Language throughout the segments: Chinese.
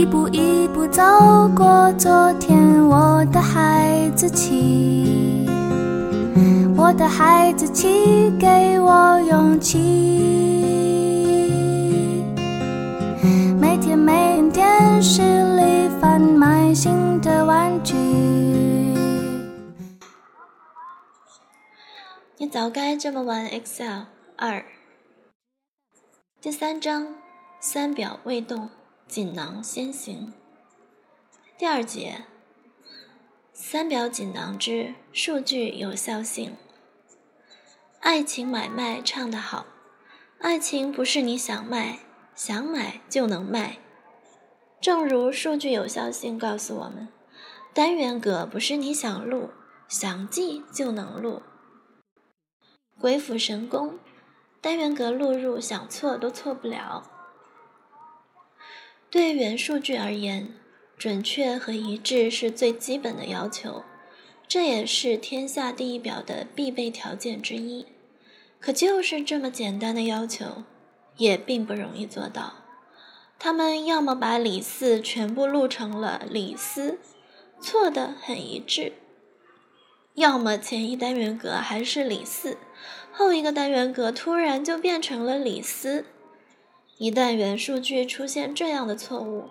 一步一步走过昨天，我的孩子气，我的孩子气，给我勇气。每天每天电视里贩卖新的玩具。你早该这么玩 Excel 二。第三章，三表未动。锦囊先行。第二节，三表锦囊之数据有效性。爱情买卖唱得好，爱情不是你想卖想买就能卖。正如数据有效性告诉我们，单元格不是你想录想记就能录。鬼斧神工，单元格录入想错都错不了。对元数据而言，准确和一致是最基本的要求，这也是天下第一表的必备条件之一。可就是这么简单的要求，也并不容易做到。他们要么把李四全部录成了李斯，错的很一致；要么前一单元格还是李四，后一个单元格突然就变成了李斯。一旦元数据出现这样的错误，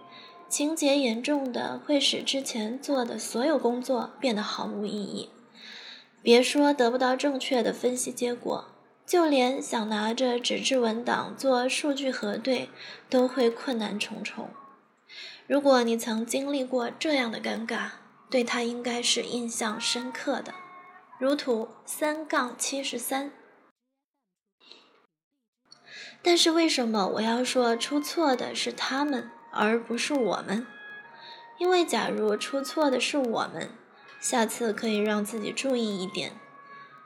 情节严重的会使之前做的所有工作变得毫无意义。别说得不到正确的分析结果，就连想拿着纸质文档做数据核对，都会困难重重。如果你曾经历过这样的尴尬，对它应该是印象深刻的。如图三杠七十三。但是为什么我要说出错的是他们，而不是我们？因为假如出错的是我们，下次可以让自己注意一点；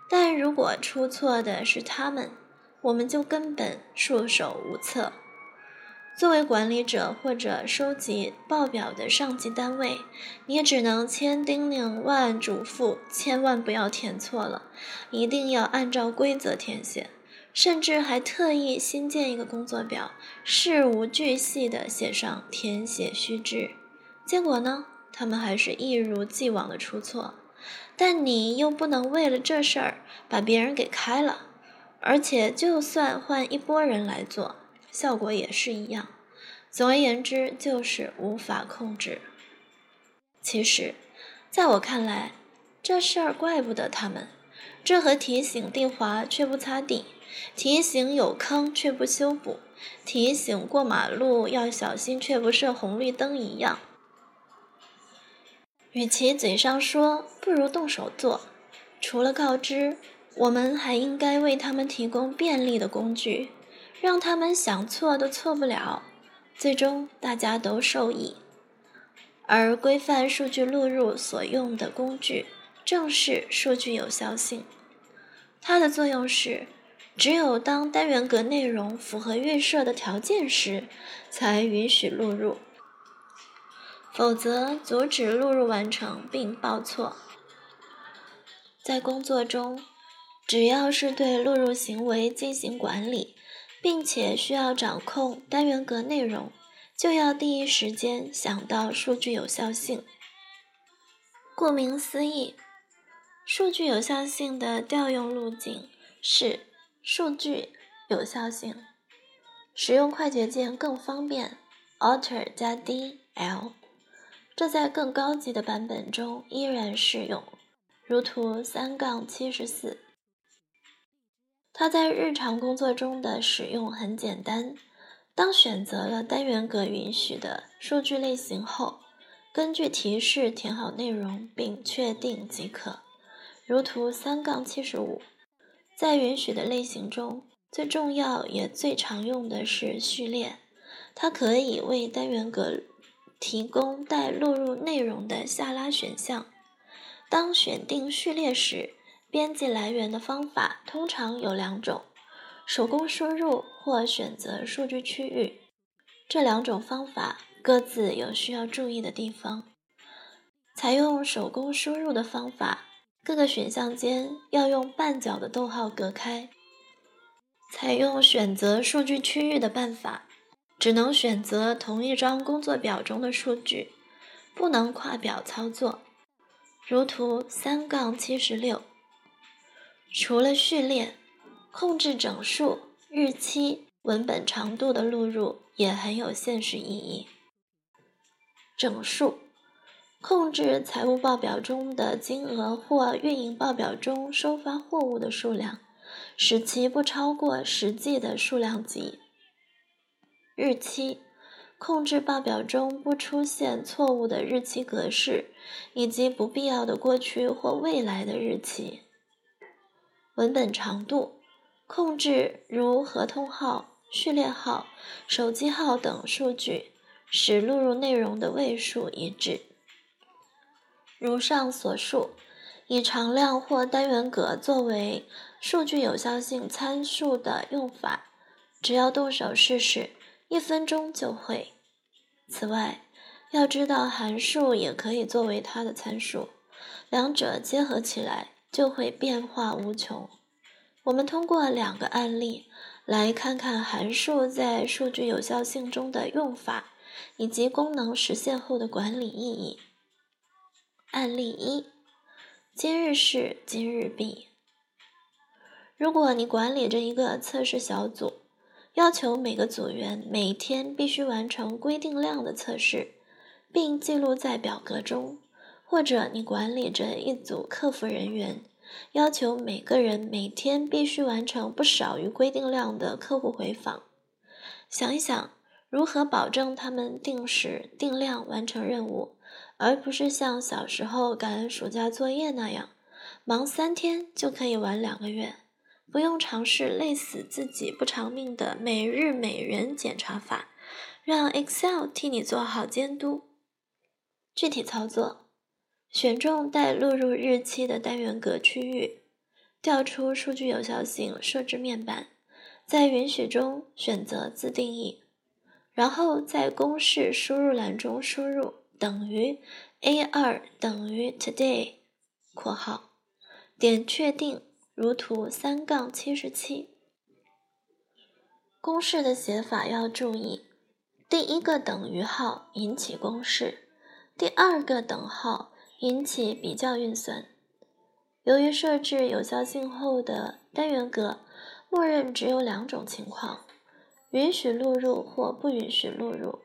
但如果出错的是他们，我们就根本束手无策。作为管理者或者收集报表的上级单位，你也只能千叮咛万嘱咐，千万不要填错了，一定要按照规则填写。甚至还特意新建一个工作表，事无巨细地写上填写须知。结果呢，他们还是一如既往的出错。但你又不能为了这事儿把别人给开了，而且就算换一拨人来做，效果也是一样。总而言之，就是无法控制。其实，在我看来，这事儿怪不得他们。这和提醒定华却不擦地，提醒有坑却不修补，提醒过马路要小心却不设红绿灯一样。与其嘴上说，不如动手做。除了告知，我们还应该为他们提供便利的工具，让他们想错都错不了，最终大家都受益。而规范数据录入所用的工具。正是数据有效性，它的作用是，只有当单元格内容符合预设的条件时，才允许录入，否则阻止录入完成并报错。在工作中，只要是对录入行为进行管理，并且需要掌控单元格内容，就要第一时间想到数据有效性。顾名思义。数据有效性的调用路径是数据有效性，使用快捷键更方便，Alt 加 D L，这在更高级的版本中依然适用，如图三杠七十四。它在日常工作中的使用很简单，当选择了单元格允许的数据类型后，根据提示填好内容并确定即可。如图三杠七十五，在允许的类型中，最重要也最常用的是序列，它可以为单元格提供带录入内容的下拉选项。当选定序列时，编辑来源的方法通常有两种：手工输入或选择数据区域。这两种方法各自有需要注意的地方。采用手工输入的方法。各个选项间要用半角的逗号隔开。采用选择数据区域的办法，只能选择同一张工作表中的数据，不能跨表操作。如图三杠七十六。除了序列，控制整数、日期、文本长度的录入也很有现实意义。整数。控制财务报表中的金额或运营报表中收发货物的数量，使其不超过实际的数量级。日期控制报表中不出现错误的日期格式以及不必要的过去或未来的日期。文本长度控制如合同号、序列号、手机号等数据，使录入内容的位数一致。如上所述，以常量或单元格作为数据有效性参数的用法，只要动手试试，一分钟就会。此外，要知道函数也可以作为它的参数，两者结合起来就会变化无穷。我们通过两个案例来看看函数在数据有效性中的用法，以及功能实现后的管理意义。案例一：今日事今日毕。如果你管理着一个测试小组，要求每个组员每天必须完成规定量的测试，并记录在表格中；或者你管理着一组客服人员，要求每个人每天必须完成不少于规定量的客户回访，想一想如何保证他们定时定量完成任务。而不是像小时候赶暑假作业那样，忙三天就可以玩两个月，不用尝试累死自己不偿命的每日每人检查法，让 Excel 替你做好监督。具体操作：选中带录入日期的单元格区域，调出数据有效性设置面板，在允许中选择自定义，然后在公式输入栏中输入。等于 A 二等于 today（ 括号）点确定，如图三杠七十七。公式的写法要注意：第一个等于号引起公式，第二个等号引起比较运算。由于设置有效性后的单元格，默认只有两种情况：允许录入或不允许录入，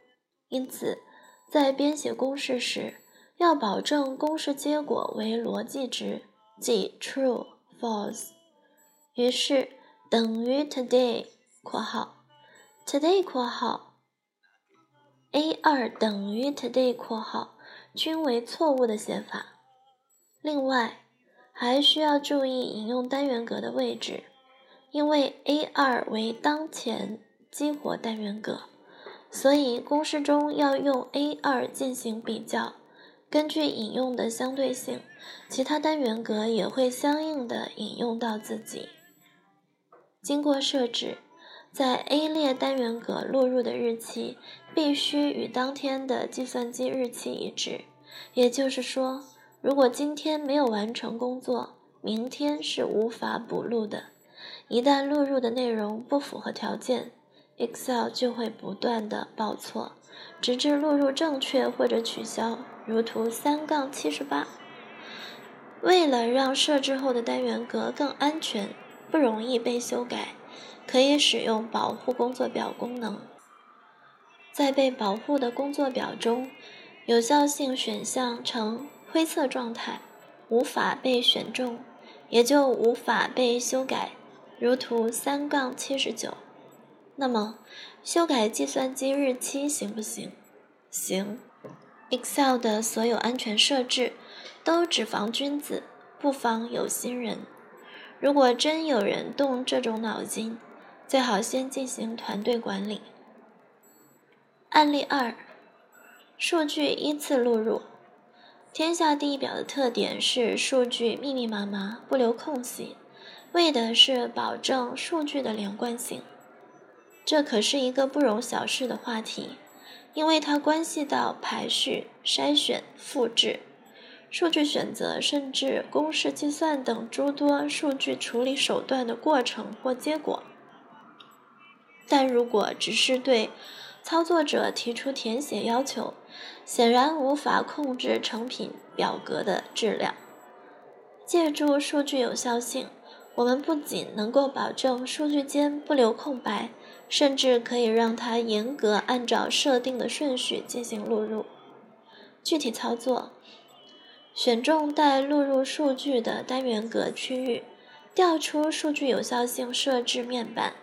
因此。在编写公式时，要保证公式结果为逻辑值，即 true、false。于是，等于 today（ 括号 today 括号 a 二等于 today 括号）均为错误的写法。另外，还需要注意引用单元格的位置，因为 a 二为当前激活单元格。所以，公式中要用 A 二进行比较。根据引用的相对性，其他单元格也会相应的引用到自己。经过设置，在 A 列单元格录入的日期必须与当天的计算机日期一致。也就是说，如果今天没有完成工作，明天是无法补录的。一旦录入的内容不符合条件，Excel 就会不断的报错，直至录入正确或者取消。如图三杠七十八。为了让设置后的单元格更安全，不容易被修改，可以使用保护工作表功能。在被保护的工作表中，有效性选项呈灰色状态，无法被选中，也就无法被修改。如图三杠七十九。那么，修改计算机日期行不行？行。Excel 的所有安全设置都只防君子，不防有心人。如果真有人动这种脑筋，最好先进行团队管理。案例二：数据依次录入。天下第一表的特点是数据密密麻麻，不留空隙，为的是保证数据的连贯性。这可是一个不容小视的话题，因为它关系到排序、筛选、复制、数据选择，甚至公式计算等诸多数据处理手段的过程或结果。但如果只是对操作者提出填写要求，显然无法控制成品表格的质量。借助数据有效性，我们不仅能够保证数据间不留空白，甚至可以让它严格按照设定的顺序进行录入。具体操作：选中待录入数据的单元格区域，调出数据有效性设置面板，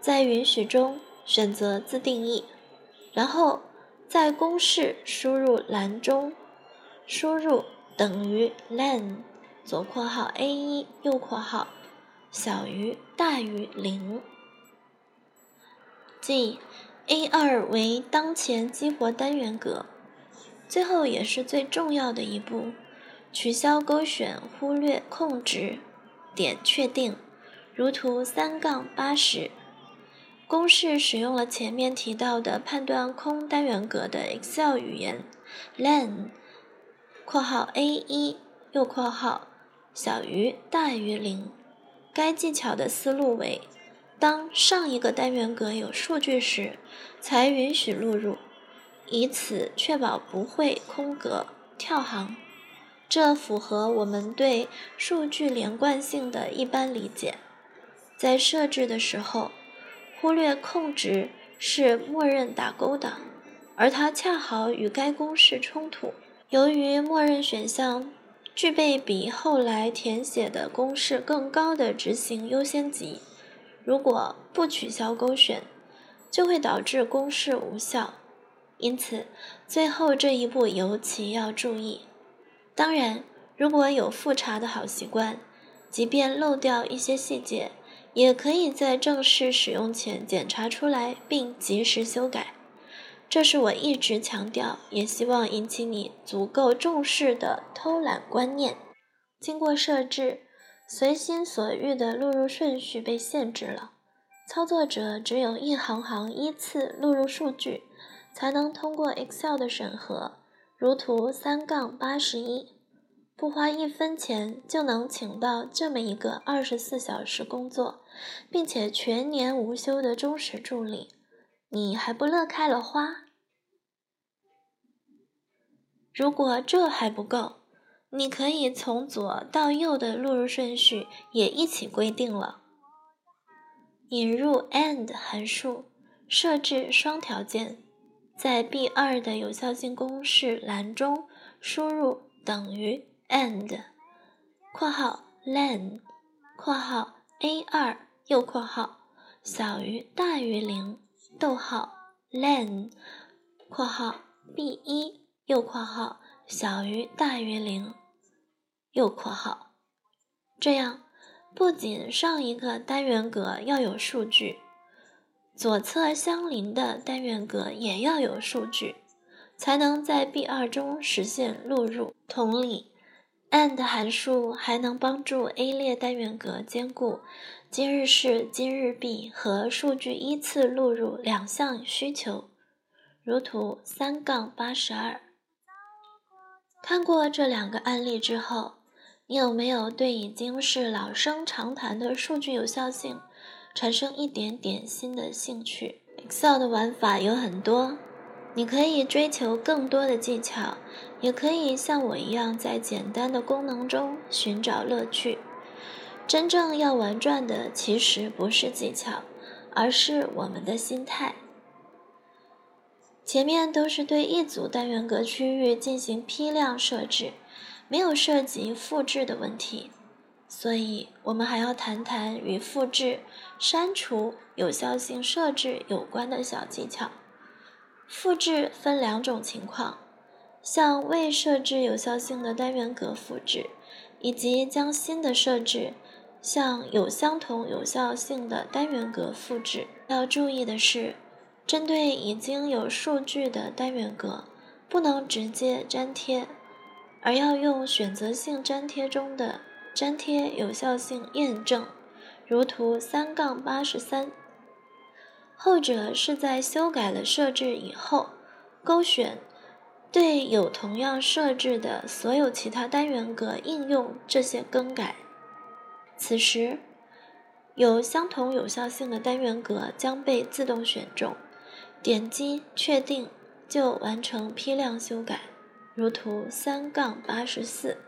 在允许中选择自定义，然后在公式输入栏中输入等于 len 左括号 a 一右括号小于大于零，即 a 二为当前激活单元格。最后也是最重要的一步，取消勾选忽略空值，点确定，如图三杠八十。公式使用了前面提到的判断空单元格的 Excel 语言，len（ 括号 a 一右括号小于大于零）。该技巧的思路为：当上一个单元格有数据时，才允许录入。以此确保不会空格跳行，这符合我们对数据连贯性的一般理解。在设置的时候，忽略空值是默认打勾的，而它恰好与该公式冲突。由于默认选项具备比后来填写的公式更高的执行优先级，如果不取消勾选，就会导致公式无效。因此，最后这一步尤其要注意。当然，如果有复查的好习惯，即便漏掉一些细节，也可以在正式使用前检查出来并及时修改。这是我一直强调，也希望引起你足够重视的偷懒观念。经过设置，随心所欲的录入顺序被限制了，操作者只有一行行依次录入数据。才能通过 Excel 的审核，如图三杠八十一，不花一分钱就能请到这么一个二十四小时工作，并且全年无休的忠实助理，你还不乐开了花？如果这还不够，你可以从左到右的录入顺序也一起规定了。引入 AND 函数，设置双条件。在 B 二的有效性公式栏中输入等于 and（ 括号 len（ 括号 a 二右括号小于大于零）逗号 len（ 括号 B 一右括号小于大于零）右括号。这样，不仅上一个单元格要有数据。左侧相邻的单元格也要有数据，才能在 B 二中实现录入。同理，AND 函数还能帮助 A 列单元格兼顾今日事今日毕和数据依次录入两项需求，如图三杠八十二。看过这两个案例之后，你有没有对已经是老生常谈的数据有效性？产生一点点新的兴趣。Excel 的玩法有很多，你可以追求更多的技巧，也可以像我一样在简单的功能中寻找乐趣。真正要玩转的其实不是技巧，而是我们的心态。前面都是对一组单元格区域进行批量设置，没有涉及复制的问题。所以，我们还要谈谈与复制、删除、有效性设置有关的小技巧。复制分两种情况：向未设置有效性的单元格复制，以及将新的设置向有相同有效性的单元格复制。要注意的是，针对已经有数据的单元格，不能直接粘贴，而要用选择性粘贴中的。粘贴有效性验证，如图三杠八十三。后者是在修改了设置以后，勾选对有同样设置的所有其他单元格应用这些更改。此时，有相同有效性的单元格将被自动选中，点击确定就完成批量修改，如图三杠八十四。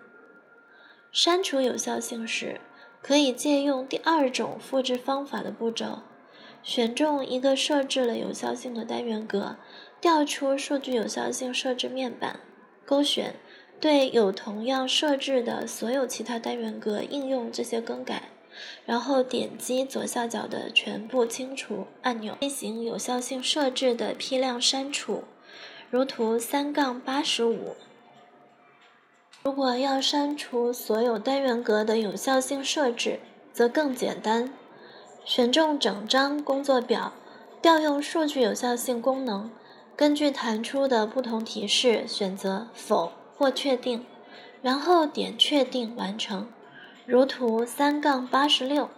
删除有效性时，可以借用第二种复制方法的步骤，选中一个设置了有效性的单元格，调出数据有效性设置面板，勾选对有同样设置的所有其他单元格应用这些更改。然后点击左下角的“全部清除”按钮，进行有效性设置的批量删除，如图三杠八十五。如果要删除所有单元格的有效性设置，则更简单，选中整张工作表，调用数据有效性功能，根据弹出的不同提示选择否或确定，然后点确定完成。如图三杠八十六，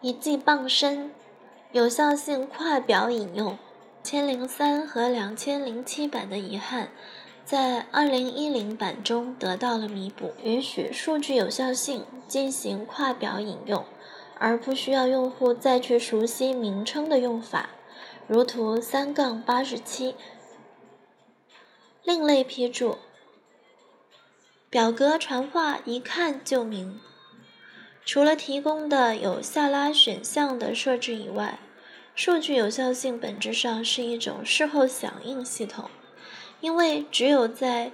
一记傍身，有效性跨表引用，千零三和两千零七版的遗憾，在二零一零版中得到了弥补，允许数据有效性进行跨表引用，而不需要用户再去熟悉名称的用法。如图三杠八十七，另类批注。表格传话一看就明。除了提供的有下拉选项的设置以外，数据有效性本质上是一种事后响应系统，因为只有在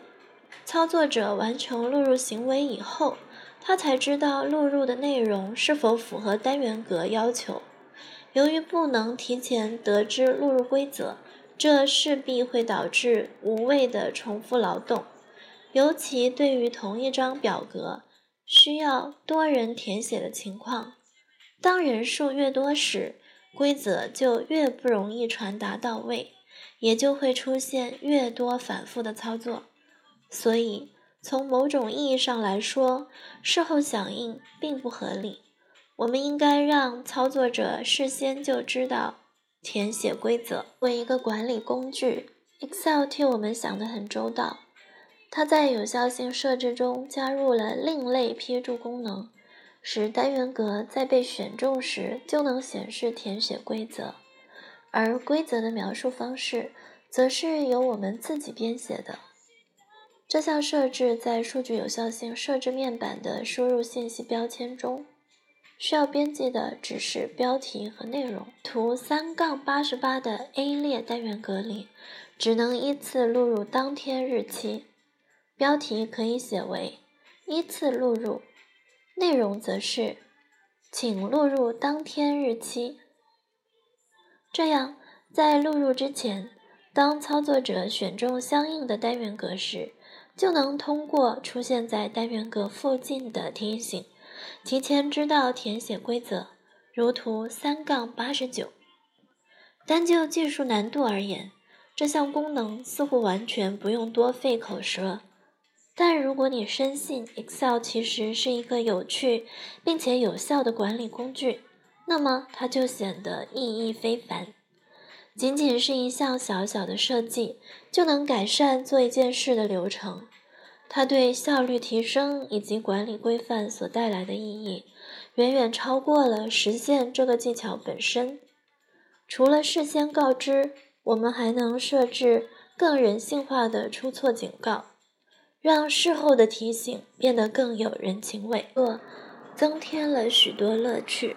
操作者完成录入行为以后，他才知道录入的内容是否符合单元格要求。由于不能提前得知录入规则，这势必会导致无谓的重复劳动。尤其对于同一张表格需要多人填写的情况，当人数越多时，规则就越不容易传达到位，也就会出现越多反复的操作。所以，从某种意义上来说，事后响应并不合理。我们应该让操作者事先就知道填写规则。为一个管理工具，Excel 替我们想得很周到。它在有效性设置中加入了另类批注功能，使单元格在被选中时就能显示填写规则，而规则的描述方式则是由我们自己编写的。这项设置在数据有效性设置面板的输入信息标签中，需要编辑的只是标题和内容。图三杠八十八的 A 列单元格里，只能依次录入当天日期。标题可以写为“依次录入”，内容则是“请录入当天日期”。这样，在录入之前，当操作者选中相应的单元格时，就能通过出现在单元格附近的提醒，提前知道填写规则。如图三杠八十九。单就技术难度而言，这项功能似乎完全不用多费口舌。但如果你深信 Excel 其实是一个有趣并且有效的管理工具，那么它就显得意义非凡。仅仅是一项小小的设计，就能改善做一件事的流程。它对效率提升以及管理规范所带来的意义，远远超过了实现这个技巧本身。除了事先告知，我们还能设置更人性化的出错警告。让事后的提醒变得更有人情味，增添了许多乐趣。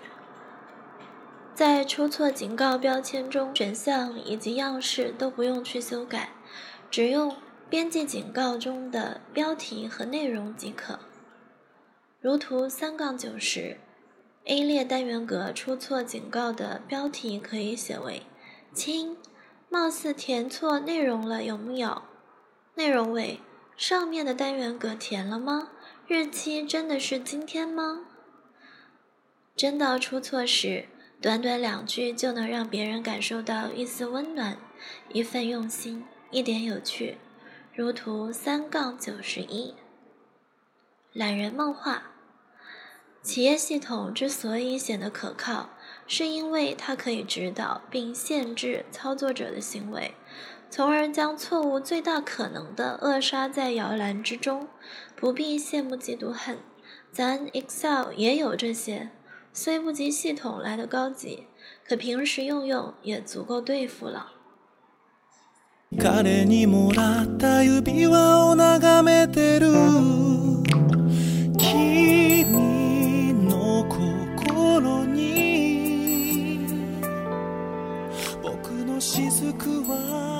在出错警告标签中，选项以及样式都不用去修改，只用编辑警告中的标题和内容即可。如图三杠九十，A 列单元格出错警告的标题可以写为“亲，貌似填错内容了，有木有？”内容为。上面的单元格填了吗？日期真的是今天吗？真到出错时，短短两句就能让别人感受到一丝温暖，一份用心，一点有趣。如图三杠九十一。懒人梦话：企业系统之所以显得可靠，是因为它可以指导并限制操作者的行为。从而将错误最大可能的扼杀在摇篮之中，不必羡慕嫉妒恨。咱 Excel 也有这些，虽不及系统来的高级， 可平时用用也足够对付了。彼にもらった指輪を眺めてる 雫は